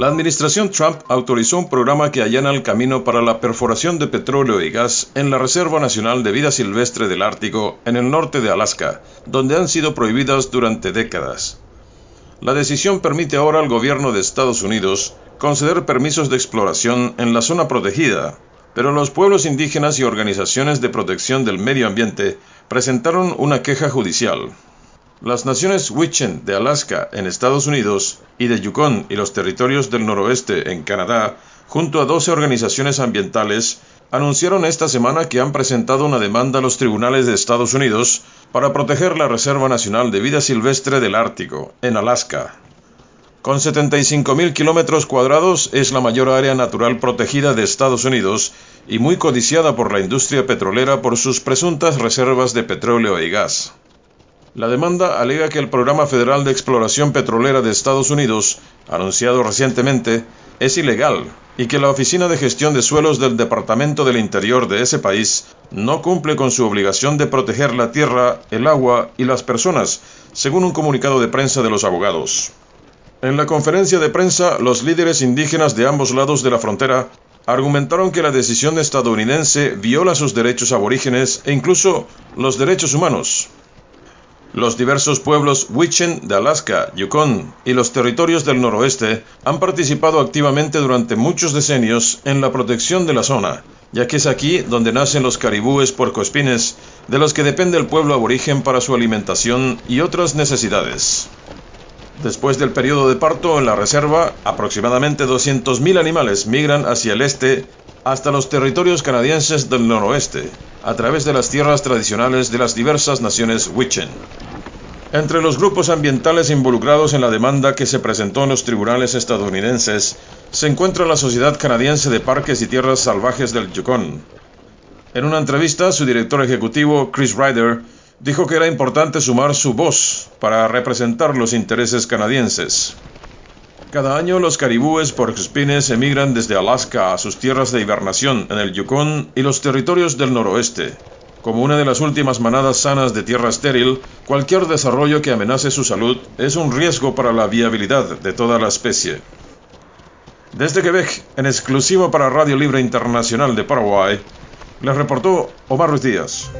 La administración Trump autorizó un programa que allana el camino para la perforación de petróleo y gas en la Reserva Nacional de Vida Silvestre del Ártico, en el norte de Alaska, donde han sido prohibidas durante décadas. La decisión permite ahora al gobierno de Estados Unidos conceder permisos de exploración en la zona protegida, pero los pueblos indígenas y organizaciones de protección del medio ambiente presentaron una queja judicial. Las naciones Wichen de Alaska en Estados Unidos y de Yukon y los territorios del noroeste en Canadá, junto a 12 organizaciones ambientales, anunciaron esta semana que han presentado una demanda a los tribunales de Estados Unidos para proteger la Reserva Nacional de Vida Silvestre del Ártico, en Alaska. Con 75.000 kilómetros cuadrados es la mayor área natural protegida de Estados Unidos y muy codiciada por la industria petrolera por sus presuntas reservas de petróleo y gas. La demanda alega que el Programa Federal de Exploración Petrolera de Estados Unidos, anunciado recientemente, es ilegal y que la Oficina de Gestión de Suelos del Departamento del Interior de ese país no cumple con su obligación de proteger la tierra, el agua y las personas, según un comunicado de prensa de los abogados. En la conferencia de prensa, los líderes indígenas de ambos lados de la frontera argumentaron que la decisión estadounidense viola sus derechos aborígenes e incluso los derechos humanos. Los diversos pueblos Wichen de Alaska, Yukon y los territorios del noroeste han participado activamente durante muchos decenios en la protección de la zona, ya que es aquí donde nacen los caribúes porcoespines, de los que depende el pueblo aborigen para su alimentación y otras necesidades. Después del periodo de parto en la reserva, aproximadamente 200.000 animales migran hacia el este hasta los territorios canadienses del noroeste, a través de las tierras tradicionales de las diversas naciones Wichen. Entre los grupos ambientales involucrados en la demanda que se presentó en los tribunales estadounidenses se encuentra la Sociedad Canadiense de Parques y Tierras Salvajes del Yukon. En una entrevista, su director ejecutivo, Chris Ryder, dijo que era importante sumar su voz para representar los intereses canadienses. Cada año los caribúes porcoespines emigran desde Alaska a sus tierras de hibernación en el Yukon y los territorios del noroeste. Como una de las últimas manadas sanas de tierra estéril, cualquier desarrollo que amenace su salud es un riesgo para la viabilidad de toda la especie. Desde Quebec, en exclusivo para Radio Libre Internacional de Paraguay, les reportó Omar Ruiz Díaz.